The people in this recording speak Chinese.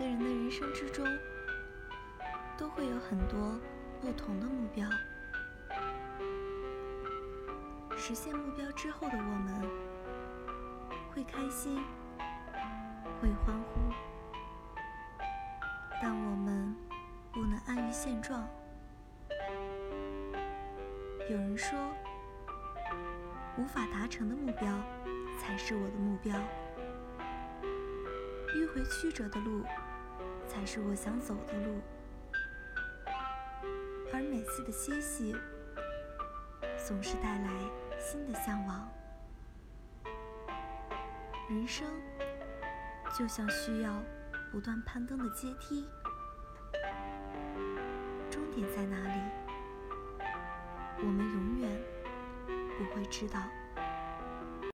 每个人的人生之中都会有很多不同的目标。实现目标之后的我们，会开心，会欢呼，但我们不能安于现状。有人说，无法达成的目标才是我的目标，迂回曲折的路才是我想走的路，而每次的歇息总是带来新的向往。人生就像需要不断攀登的阶梯，终点在哪里？我们永远不会知道。